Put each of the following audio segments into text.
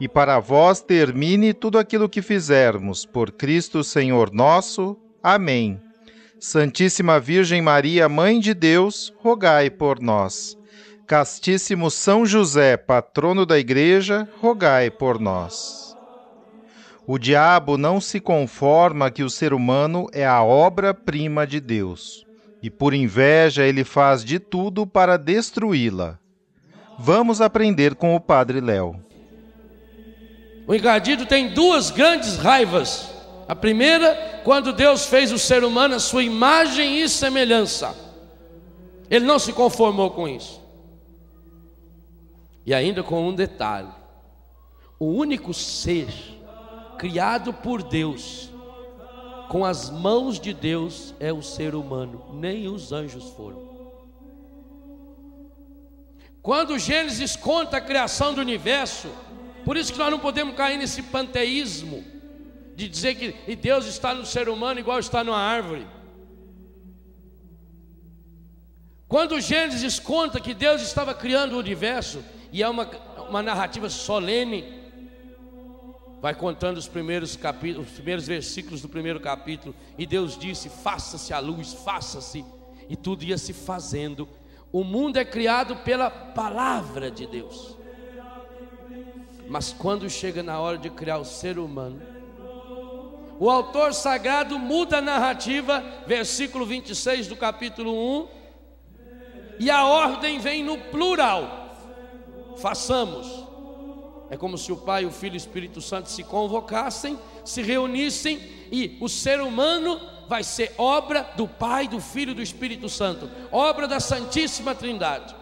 e para vós termine tudo aquilo que fizermos, por Cristo Senhor nosso. Amém. Santíssima Virgem Maria, Mãe de Deus, rogai por nós. Castíssimo São José, patrono da Igreja, rogai por nós. O diabo não se conforma que o ser humano é a obra-prima de Deus, e por inveja ele faz de tudo para destruí-la. Vamos aprender com o Padre Léo. O encardido tem duas grandes raivas. A primeira, quando Deus fez o ser humano a sua imagem e semelhança. Ele não se conformou com isso. E ainda com um detalhe: o único ser criado por Deus, com as mãos de Deus, é o ser humano, nem os anjos foram. Quando Gênesis conta a criação do universo, por isso que nós não podemos cair nesse panteísmo de dizer que Deus está no ser humano igual está numa árvore. Quando Gênesis conta que Deus estava criando o universo, e é uma, uma narrativa solene, vai contando os primeiros capítulos, os primeiros versículos do primeiro capítulo, e Deus disse: faça-se a luz, faça-se, e tudo ia se fazendo. O mundo é criado pela palavra de Deus. Mas quando chega na hora de criar o ser humano, o autor sagrado muda a narrativa, versículo 26 do capítulo 1, e a ordem vem no plural. Façamos. É como se o Pai, o Filho e o Espírito Santo se convocassem, se reunissem e o ser humano vai ser obra do Pai, do Filho e do Espírito Santo, obra da Santíssima Trindade.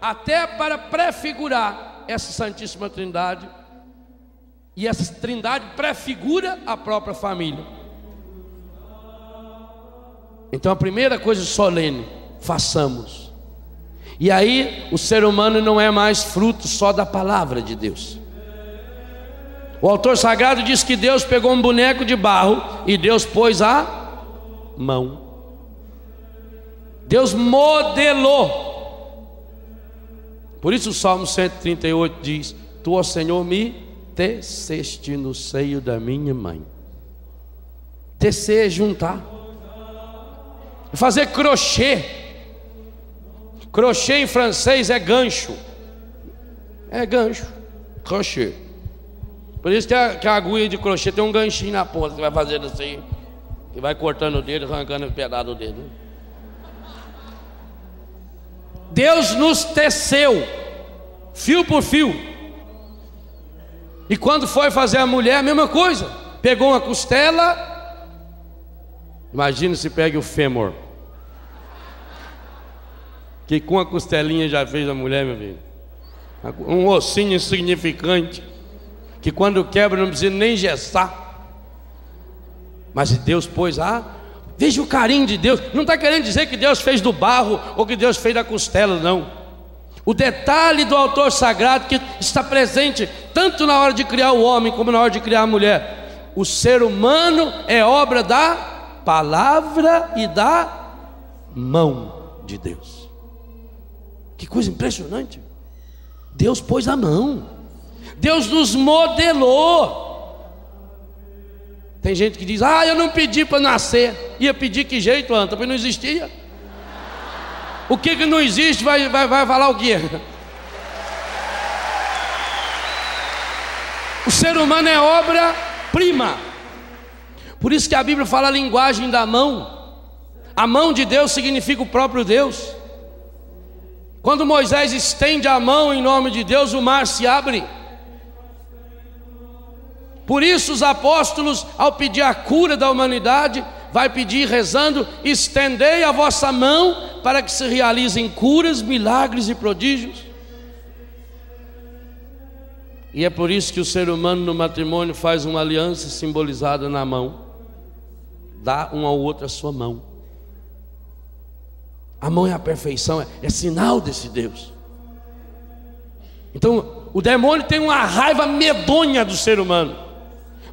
Até para prefigurar essa Santíssima Trindade, e essa Trindade prefigura a própria família. Então a primeira coisa solene, façamos. E aí o ser humano não é mais fruto só da palavra de Deus. O autor sagrado diz que Deus pegou um boneco de barro e Deus pôs a mão. Deus modelou por isso o Salmo 138 diz: Tu, ó Senhor, me teceste no seio da minha mãe. Tecer é juntar. Fazer crochê. Crochê em francês é gancho. É gancho. Crochê. Por isso que a, que a agulha de crochê tem um ganchinho na ponta. Você vai fazendo assim. Que vai cortando o dedo, arrancando o pedaço do dedo. Deus nos teceu, fio por fio. E quando foi fazer a mulher, a mesma coisa. Pegou uma costela. Imagina se pega o fêmur. Que com a costelinha já fez a mulher, meu filho. Um ossinho insignificante. Que quando quebra não precisa nem gestar. Mas Deus pôs a Veja o carinho de Deus. Não está querendo dizer que Deus fez do barro ou que Deus fez da costela, não. O detalhe do autor sagrado que está presente tanto na hora de criar o homem como na hora de criar a mulher. O ser humano é obra da palavra e da mão de Deus. Que coisa impressionante. Deus pôs a mão. Deus nos modelou. Tem gente que diz: Ah, eu não pedi para nascer. Ia pedir que jeito, Anta? Porque não existia. O que, que não existe vai, vai, vai falar o quê? O ser humano é obra-prima. Por isso que a Bíblia fala a linguagem da mão. A mão de Deus significa o próprio Deus. Quando Moisés estende a mão em nome de Deus, o mar se abre. Por isso os apóstolos, ao pedir a cura da humanidade, vai pedir rezando: estendei a vossa mão para que se realizem curas, milagres e prodígios. E é por isso que o ser humano no matrimônio faz uma aliança simbolizada na mão, dá um ao outro a sua mão. A mão é a perfeição, é, é sinal desse Deus. Então, o demônio tem uma raiva medonha do ser humano.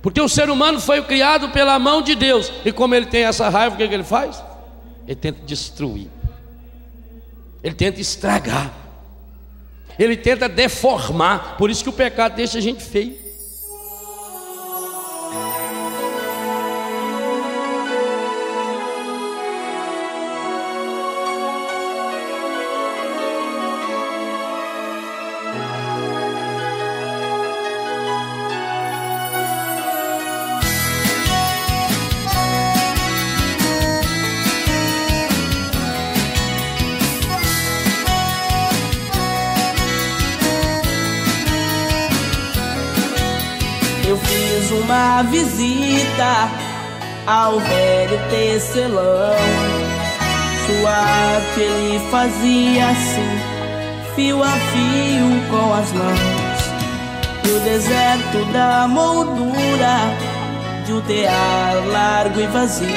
Porque o ser humano foi criado pela mão de Deus. E como ele tem essa raiva, o que, é que ele faz? Ele tenta destruir. Ele tenta estragar. Ele tenta deformar. Por isso que o pecado deixa a gente feio. Visita ao velho tecelão. Sua arte ele fazia assim, fio a fio com as mãos. No deserto da moldura de um tear largo e vazio,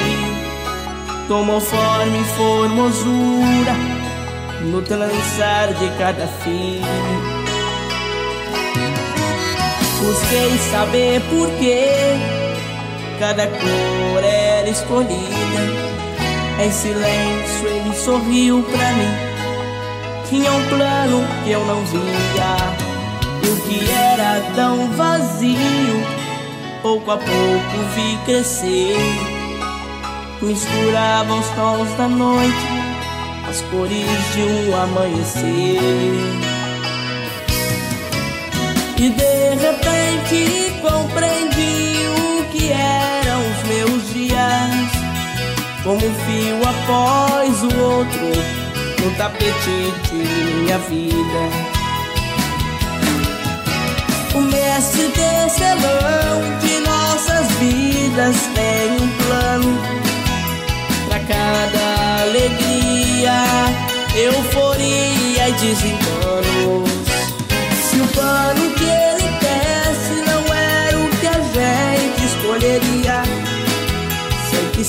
tomou forma e formosura no trançar de cada fio. Busquei saber por que cada cor era escolhida. Em silêncio ele sorriu pra mim. Tinha um plano que eu não via. E o que era tão vazio, pouco a pouco vi crescer. Misturava os tons da noite, as cores de um amanhecer. E de repente como um fio após o outro no tapete de minha vida. O mestre tecelão de nossas vidas tem um plano para cada alegria, euforia e desenganos.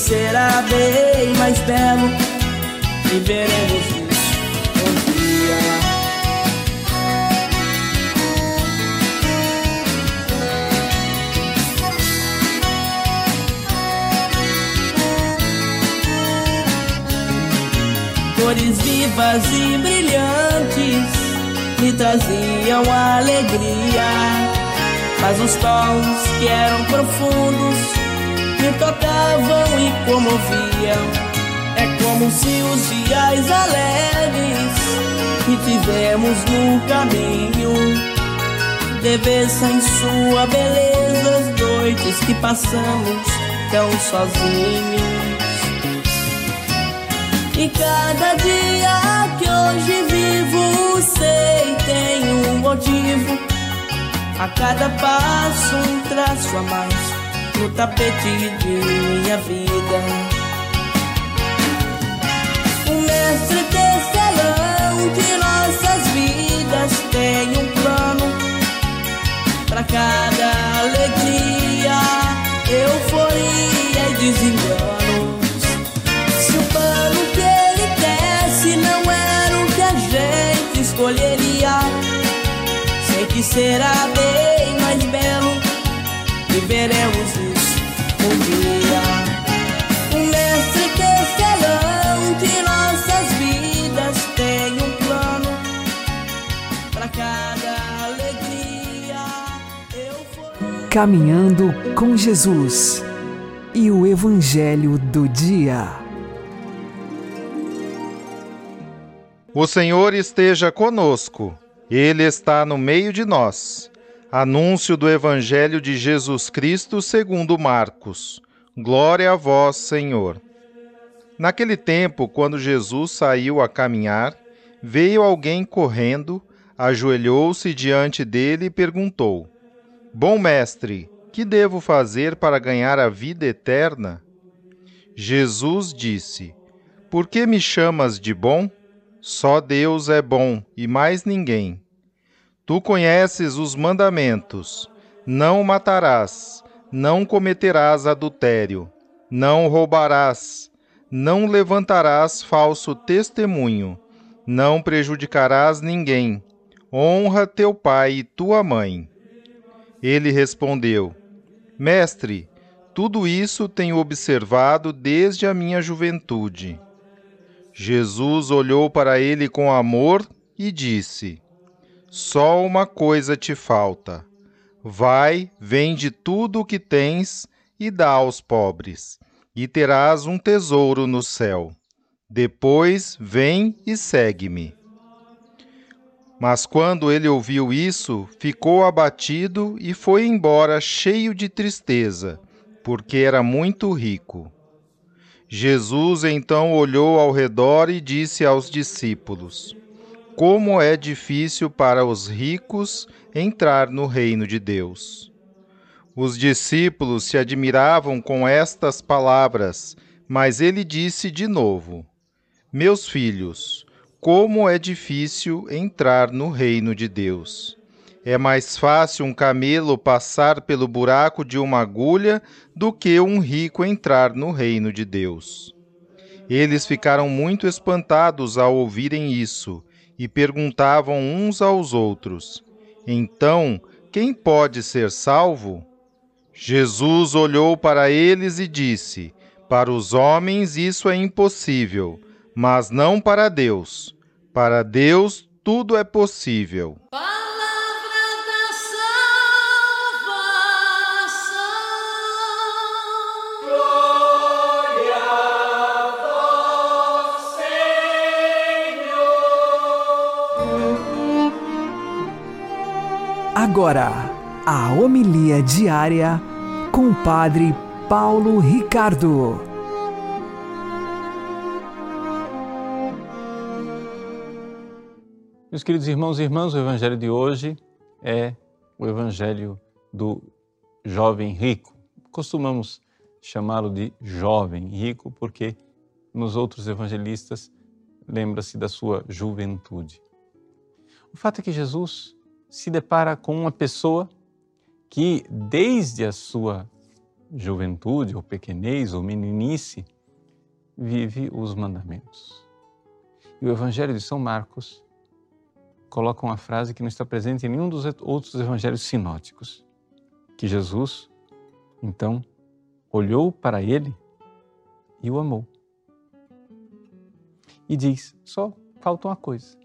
Será bem mais belo e veremos isso um dia. Cores vivas e brilhantes me traziam alegria. Mas os tons que eram profundos me tocavam e comoviam. É como se os dias alegres que tivemos no caminho devessem sua beleza as noites que passamos tão sozinhos. E cada dia que hoje vivo, sei tem um motivo. A cada passo um traço a mais no tapete de minha vida. O mestre tecelão de nossas vidas tem um plano para cada alegria, euforia e desengano. Se o plano que ele tece não era o que a gente escolheria, sei que será Caminhando com Jesus e o Evangelho do Dia. O Senhor esteja conosco, Ele está no meio de nós. Anúncio do Evangelho de Jesus Cristo segundo Marcos. Glória a vós, Senhor. Naquele tempo, quando Jesus saiu a caminhar, veio alguém correndo, ajoelhou-se diante dele e perguntou: Bom mestre, que devo fazer para ganhar a vida eterna? Jesus disse: Por que me chamas de bom? Só Deus é bom e mais ninguém. Tu conheces os mandamentos: não matarás, não cometerás adultério, não roubarás, não levantarás falso testemunho, não prejudicarás ninguém. Honra teu pai e tua mãe. Ele respondeu: Mestre, tudo isso tenho observado desde a minha juventude. Jesus olhou para ele com amor e disse: Só uma coisa te falta. Vai, vende tudo o que tens e dá aos pobres, e terás um tesouro no céu. Depois vem e segue-me. Mas quando ele ouviu isso, ficou abatido e foi embora cheio de tristeza, porque era muito rico. Jesus então olhou ao redor e disse aos discípulos: Como é difícil para os ricos entrar no reino de Deus. Os discípulos se admiravam com estas palavras, mas ele disse de novo: Meus filhos, como é difícil entrar no reino de Deus. É mais fácil um camelo passar pelo buraco de uma agulha do que um rico entrar no reino de Deus. Eles ficaram muito espantados ao ouvirem isso e perguntavam uns aos outros: Então, quem pode ser salvo? Jesus olhou para eles e disse: Para os homens isso é impossível, mas não para Deus. Para Deus tudo é possível. Agora, a homilia diária com o Padre Paulo Ricardo. Meus queridos irmãos e irmãs, o Evangelho de hoje é o Evangelho do jovem rico. Costumamos chamá-lo de jovem rico porque nos outros evangelistas lembra-se da sua juventude. O fato é que Jesus se depara com uma pessoa que, desde a sua juventude, ou pequenez, ou meninice, vive os mandamentos. E o Evangelho de São Marcos coloca uma frase que não está presente em nenhum dos outros evangelhos sinóticos: que Jesus, então, olhou para ele e o amou. E diz: só falta uma coisa.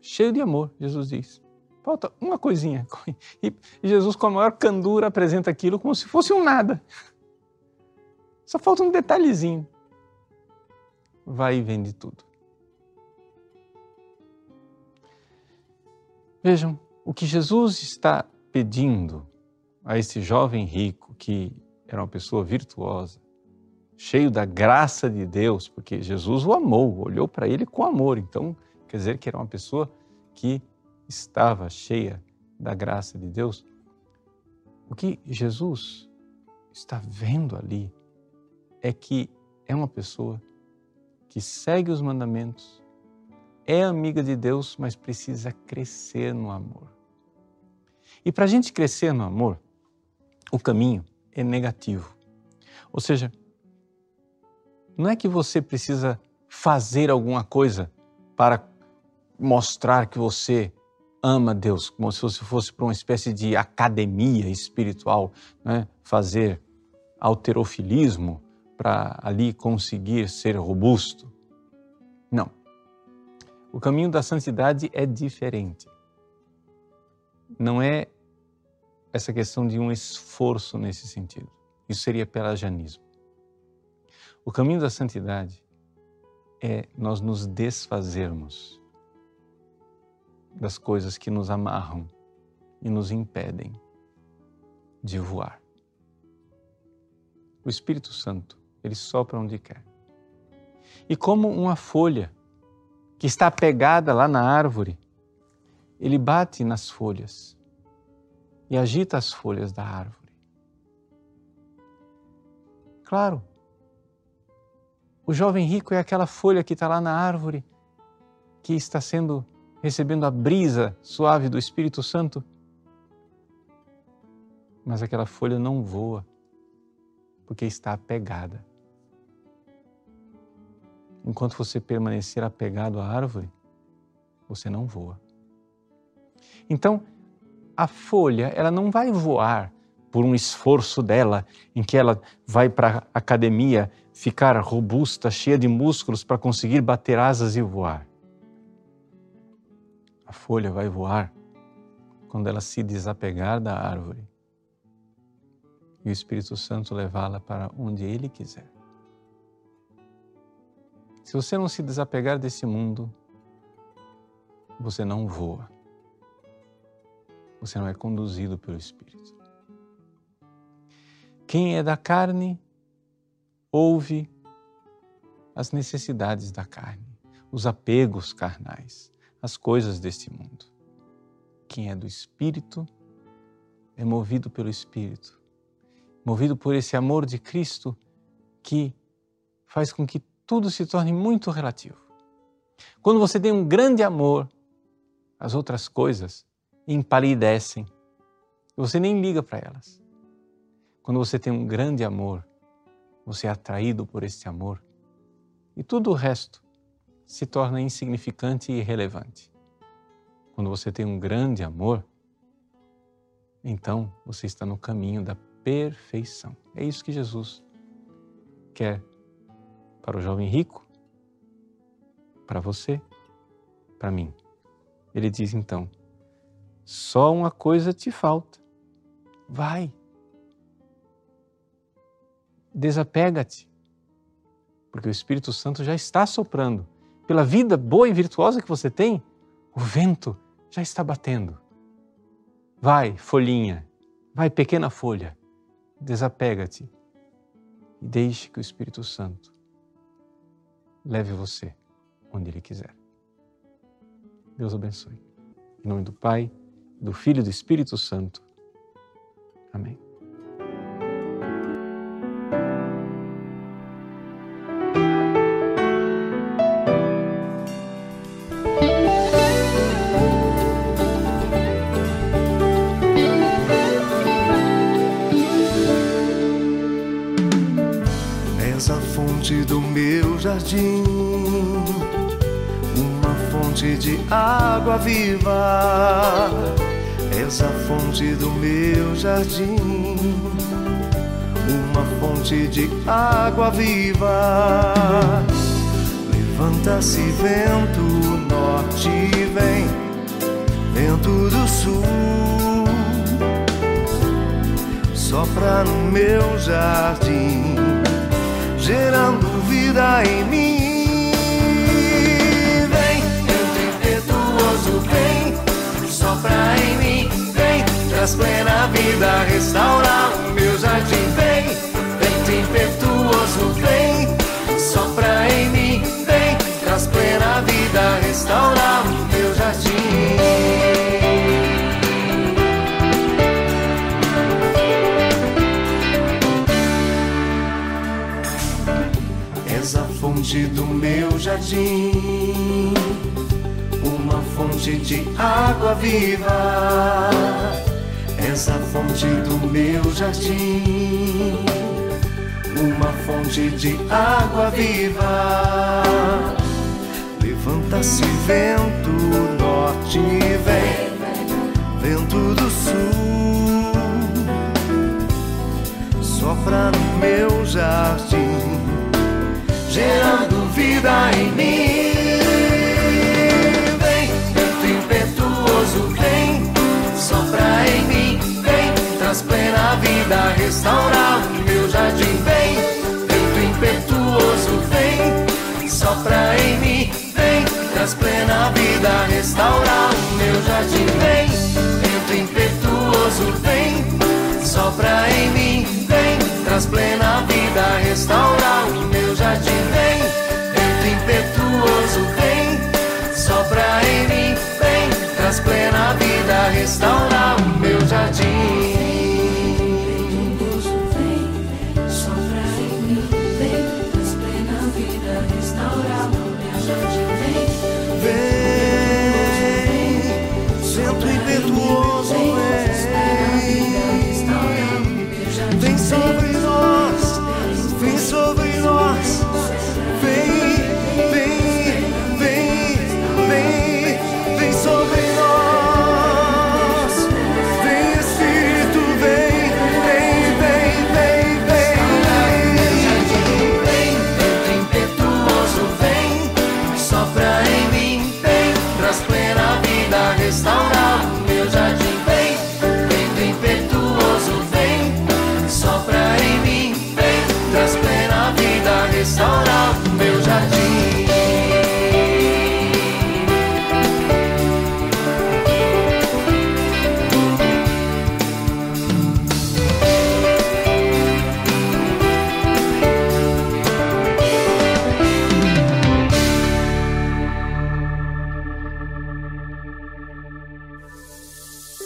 Cheio de amor, Jesus diz: Falta uma coisinha. E Jesus, com a maior candura, apresenta aquilo como se fosse um nada. Só falta um detalhezinho. Vai e vende tudo. Vejam, o que Jesus está pedindo a esse jovem rico, que era uma pessoa virtuosa, cheio da graça de Deus, porque Jesus o amou, olhou para ele com amor. Então, quer dizer que era uma pessoa que estava cheia da graça de Deus, o que Jesus está vendo ali é que é uma pessoa que segue os mandamentos, é amiga de Deus, mas precisa crescer no amor. E para a gente crescer no amor, o caminho é negativo. Ou seja, não é que você precisa fazer alguma coisa para mostrar que você ama Deus, como se fosse para uma espécie de academia espiritual, né? fazer alterofilismo para ali conseguir ser robusto. Não. O caminho da santidade é diferente. Não é essa questão de um esforço nesse sentido. Isso seria pelagianismo. O caminho da santidade é nós nos desfazermos das coisas que nos amarram e nos impedem de voar. o Espírito Santo, ele sopra onde quer. E como uma folha que está pegada lá na árvore, ele bate nas folhas e agita as folhas da árvore. Claro, o jovem rico é aquela folha que está lá na árvore, que está sendo recebendo a brisa suave do Espírito Santo, mas aquela folha não voa, porque está apegada. Enquanto você permanecer apegado à árvore, você não voa. Então, a folha, ela não vai voar por um esforço dela, em que ela vai para a academia ficar robusta, cheia de músculos para conseguir bater asas e voar. A folha vai voar quando ela se desapegar da árvore e o Espírito Santo levá-la para onde ele quiser. Se você não se desapegar desse mundo, você não voa. Você não é conduzido pelo Espírito. Quem é da carne ouve as necessidades da carne, os apegos carnais as coisas deste mundo. Quem é do Espírito é movido pelo Espírito, movido por esse amor de Cristo que faz com que tudo se torne muito relativo. Quando você tem um grande amor, as outras coisas empalidecem. Você nem liga para elas. Quando você tem um grande amor, você é atraído por esse amor e tudo o resto se torna insignificante e irrelevante. Quando você tem um grande amor, então você está no caminho da perfeição. É isso que Jesus quer para o jovem rico, para você, para mim. Ele diz então: só uma coisa te falta. Vai. Desapega-te. Porque o Espírito Santo já está soprando pela vida boa e virtuosa que você tem, o vento já está batendo. Vai, folhinha, vai, pequena folha, desapega-te e deixe que o Espírito Santo leve você onde Ele quiser. Deus abençoe. Em nome do Pai, do Filho e do Espírito Santo. Amém. Jardim, uma fonte de água viva. És a fonte do meu jardim, uma fonte de água viva. Levanta-se vento norte, vem, vento do sul, sopra no meu jardim, gerando vida em mim. Vem, vento impetuoso, vem, sopra em mim, vem, traz plena vida, restaura o meu jardim. Vem, vento impetuoso, vem, sopra em mim, vem, traz plena vida, restaura o meu jardim. Fonte do meu jardim, uma fonte de água viva. Essa fonte do meu jardim, uma fonte de água viva. Levanta-se vento norte, vem, vento do sul, sopra no meu jardim gerando vida em mim. Vem, vento impetuoso, vem, sopra em mim, vem, traz plena vida, restaura o meu jardim. Vem, vento impetuoso, vem, sopra em mim, vem, traz plena vida, restaura o meu jardim. Vem, vento impetuoso, vem, sopra em mim, vem, traz plena vida, restaurar o meu jardim. Vem, plena vida, restaurar o meu jardim.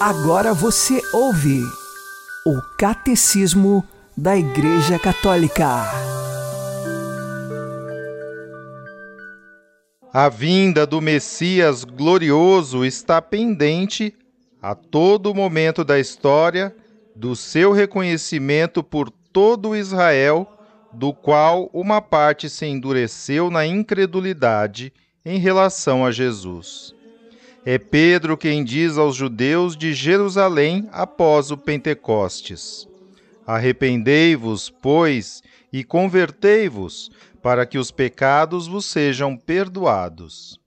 Agora você ouve o Catecismo da Igreja Católica. A vinda do Messias glorioso está pendente a todo momento da história do seu reconhecimento por todo Israel, do qual uma parte se endureceu na incredulidade em relação a Jesus. É Pedro quem diz aos judeus de Jerusalém após o Pentecostes: Arrependei-vos, pois, e convertei-vos, para que os pecados vos sejam perdoados.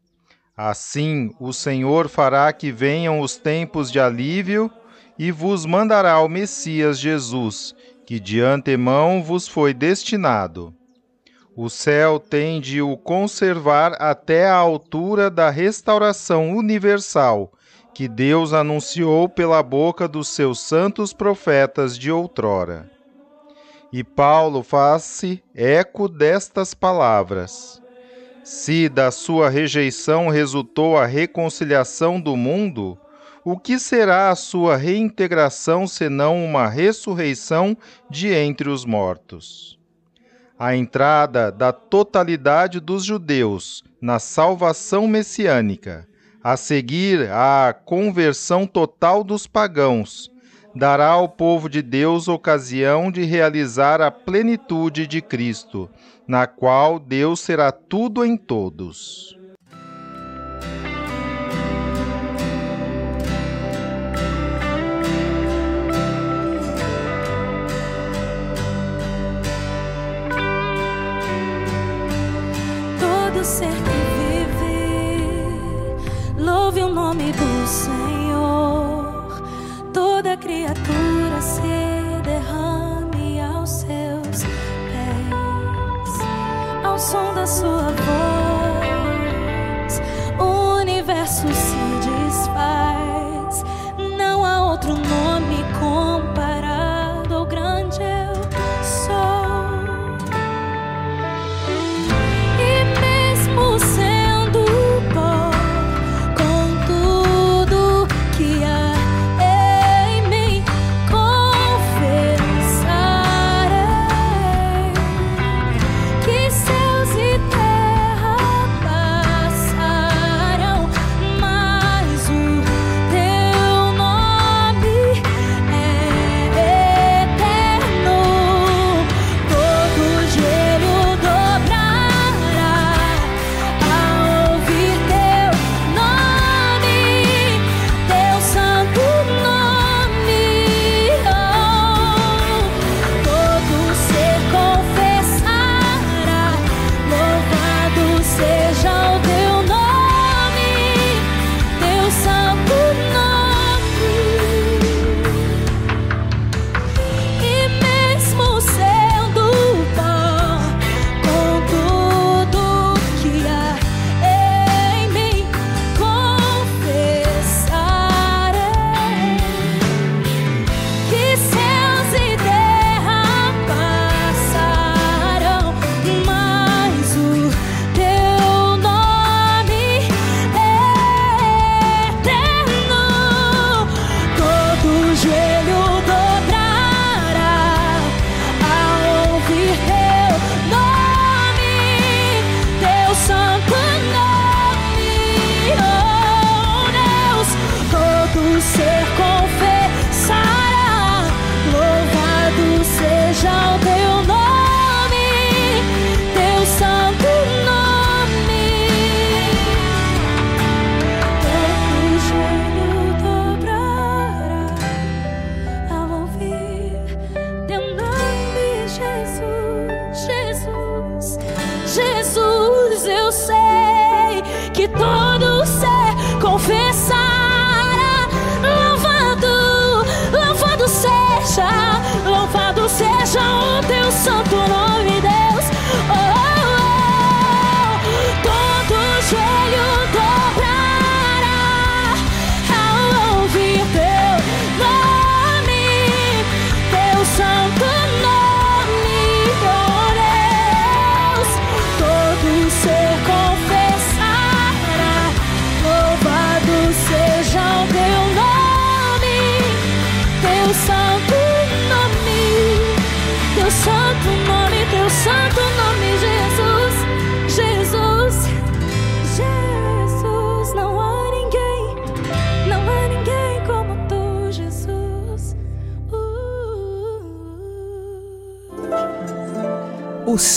Assim o Senhor fará que venham os tempos de alívio e vos mandará o Messias Jesus, que de antemão vos foi destinado. O céu tem de o conservar até a altura da restauração universal que Deus anunciou pela boca dos seus santos profetas de outrora. E Paulo faz-se eco destas palavras. Se da sua rejeição resultou a reconciliação do mundo, o que será a sua reintegração senão uma ressurreição de entre os mortos? a entrada da totalidade dos judeus na salvação messiânica, a seguir a conversão total dos pagãos, dará ao povo de Deus ocasião de realizar a plenitude de Cristo, na qual Deus será tudo em todos. ser que vive, louve o nome do Senhor. Toda criatura se derrame aos seus pés, ao som da sua voz. O universo se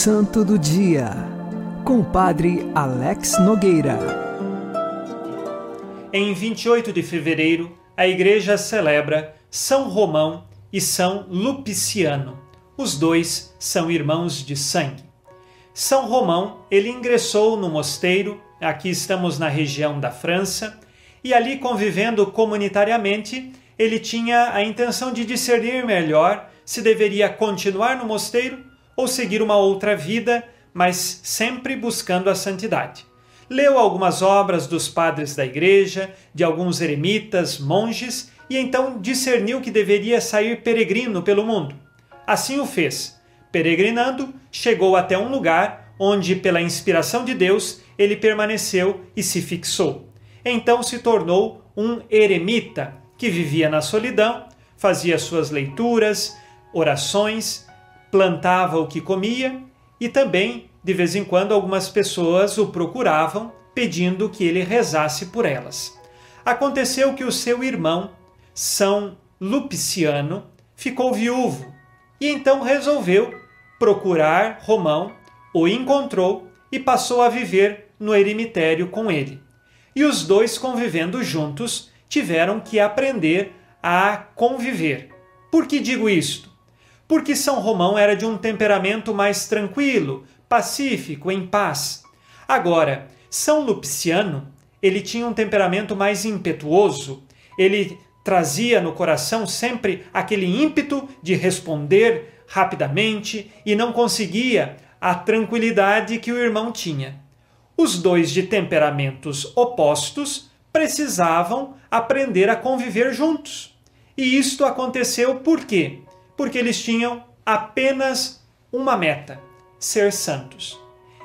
Santo do Dia, com o Padre Alex Nogueira. Em 28 de fevereiro, a igreja celebra São Romão e São Lupiciano. Os dois são irmãos de sangue. São Romão, ele ingressou no mosteiro, aqui estamos na região da França, e ali convivendo comunitariamente, ele tinha a intenção de discernir melhor se deveria continuar no mosteiro ou seguir uma outra vida, mas sempre buscando a santidade. Leu algumas obras dos padres da igreja, de alguns eremitas, monges, e então discerniu que deveria sair peregrino pelo mundo. Assim o fez. Peregrinando, chegou até um lugar onde, pela inspiração de Deus, ele permaneceu e se fixou. Então se tornou um eremita que vivia na solidão, fazia suas leituras, orações, plantava o que comia e também, de vez em quando, algumas pessoas o procuravam pedindo que ele rezasse por elas. Aconteceu que o seu irmão, São Lupiciano, ficou viúvo e então resolveu procurar Romão, o encontrou e passou a viver no eremitério com ele. E os dois, convivendo juntos, tiveram que aprender a conviver. Por que digo isto? Porque São Romão era de um temperamento mais tranquilo, pacífico, em paz. Agora, São Lupiciano, ele tinha um temperamento mais impetuoso, ele trazia no coração sempre aquele ímpeto de responder rapidamente e não conseguia a tranquilidade que o irmão tinha. Os dois de temperamentos opostos precisavam aprender a conviver juntos. E isto aconteceu por quê? Porque eles tinham apenas uma meta: ser santos.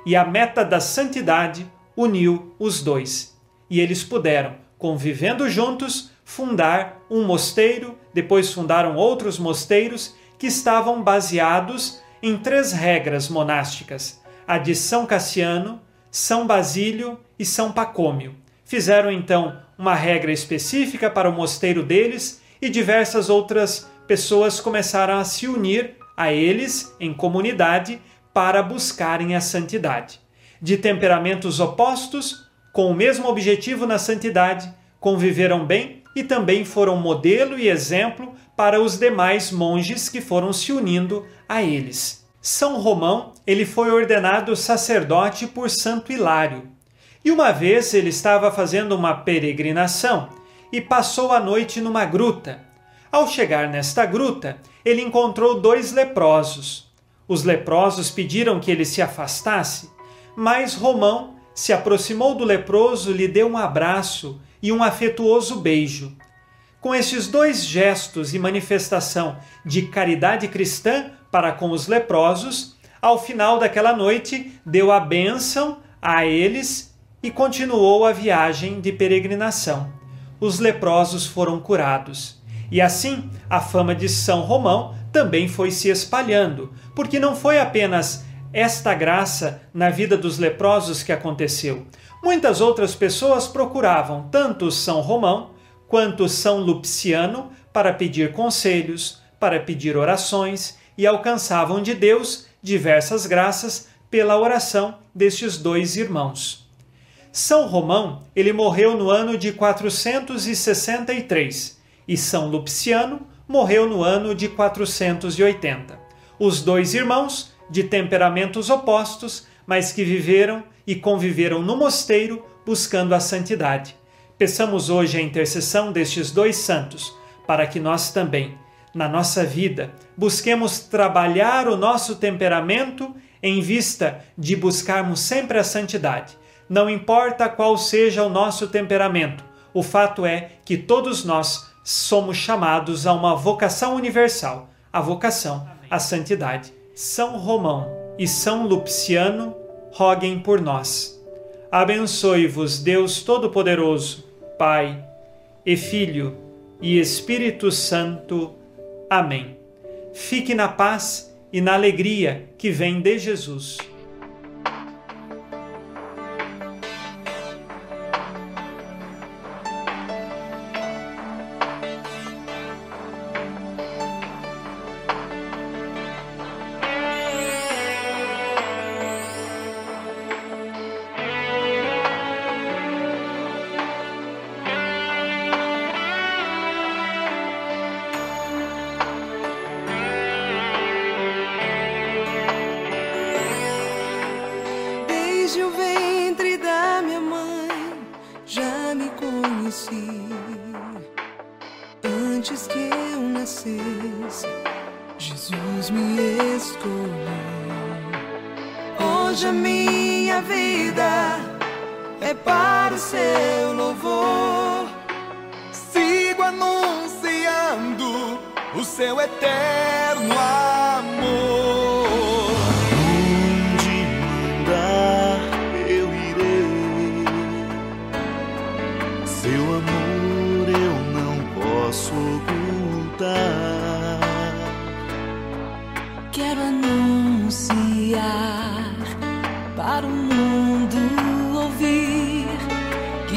E a meta da santidade uniu os dois. E eles puderam, convivendo juntos, fundar um mosteiro, depois fundaram outros mosteiros que estavam baseados em três regras monásticas: a de São Cassiano, São Basílio e São Pacômio. Fizeram então uma regra específica para o mosteiro deles e diversas outras pessoas começaram a se unir a eles em comunidade para buscarem a santidade. De temperamentos opostos, com o mesmo objetivo na santidade, conviveram bem e também foram modelo e exemplo para os demais monges que foram se unindo a eles. São Romão, ele foi ordenado sacerdote por Santo Hilário. E uma vez ele estava fazendo uma peregrinação e passou a noite numa gruta. Ao chegar nesta gruta, ele encontrou dois leprosos. Os leprosos pediram que ele se afastasse, mas Romão se aproximou do leproso, lhe deu um abraço e um afetuoso beijo. Com estes dois gestos e manifestação de caridade cristã para com os leprosos, ao final daquela noite deu a bênção a eles e continuou a viagem de peregrinação. Os leprosos foram curados. E assim, a fama de São Romão também foi se espalhando, porque não foi apenas esta graça na vida dos leprosos que aconteceu. Muitas outras pessoas procuravam tanto São Romão quanto São Lupiciano para pedir conselhos, para pedir orações e alcançavam de Deus diversas graças pela oração destes dois irmãos. São Romão, ele morreu no ano de 463 e São Lupiciano morreu no ano de 480. Os dois irmãos, de temperamentos opostos, mas que viveram e conviveram no mosteiro buscando a santidade. Peçamos hoje a intercessão destes dois santos, para que nós também, na nossa vida, busquemos trabalhar o nosso temperamento em vista de buscarmos sempre a santidade. Não importa qual seja o nosso temperamento, o fato é que todos nós somos chamados a uma vocação universal, a vocação à santidade. São Romão e São Lupciano, roguem por nós. Abençoe-vos Deus Todo-Poderoso, Pai e Filho e Espírito Santo. Amém. Fique na paz e na alegria que vem de Jesus.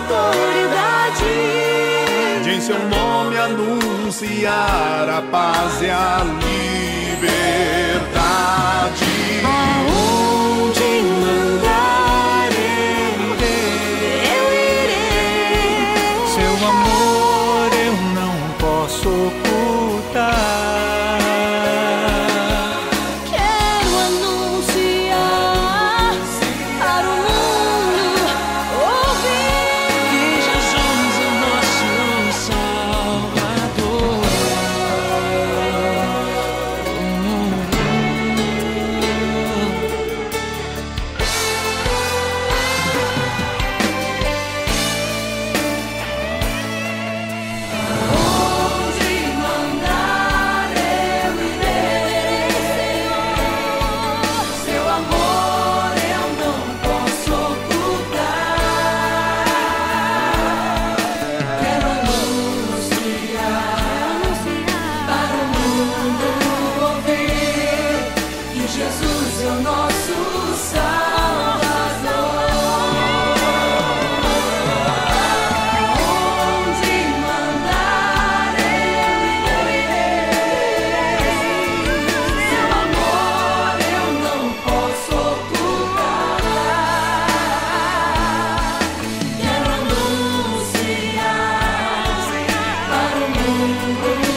autoridade. De em seu nome anunciar a paz e a liberdade. Para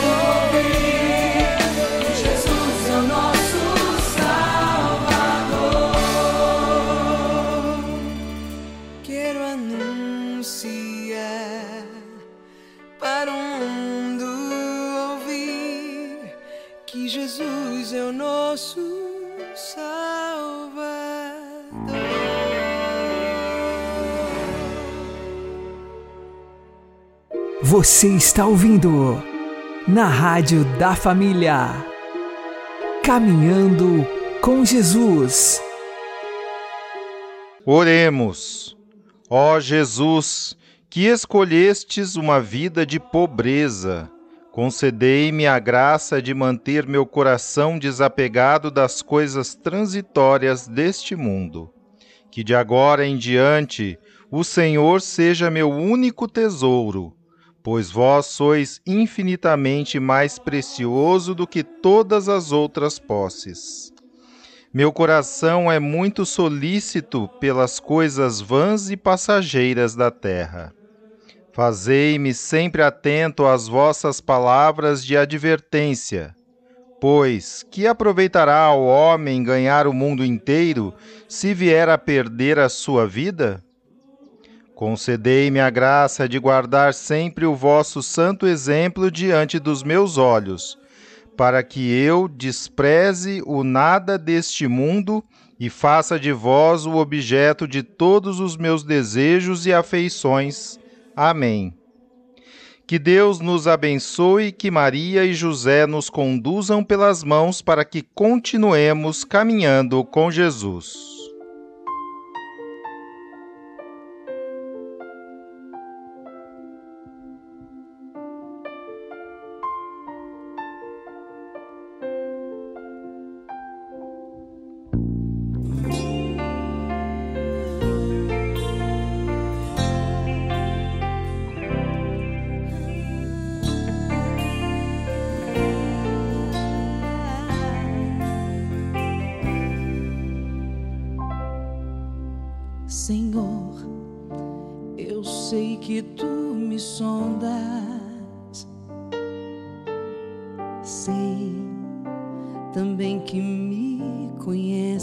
Você está ouvindo na Rádio da Família. Caminhando com Jesus. Oremos. Ó Jesus, que escolhestes uma vida de pobreza, concedei-me a graça de manter meu coração desapegado das coisas transitórias deste mundo. Que de agora em diante o Senhor seja meu único tesouro, pois vós sois infinitamente mais precioso do que todas as outras posses. Meu coração é muito solícito pelas coisas vãs e passageiras da terra. Fazei-me sempre atento às vossas palavras de advertência, pois que aproveitará ao homem ganhar o mundo inteiro se vier a perder a sua vida? Concedei-me a graça de guardar sempre o vosso santo exemplo diante dos meus olhos para que eu despreze o nada deste mundo e faça de vós o objeto de todos os meus desejos e afeições. Amém. Que Deus nos abençoe que Maria e José nos conduzam pelas mãos para que continuemos caminhando com Jesus.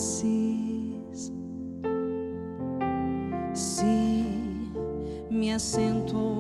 Conheces. Se me assento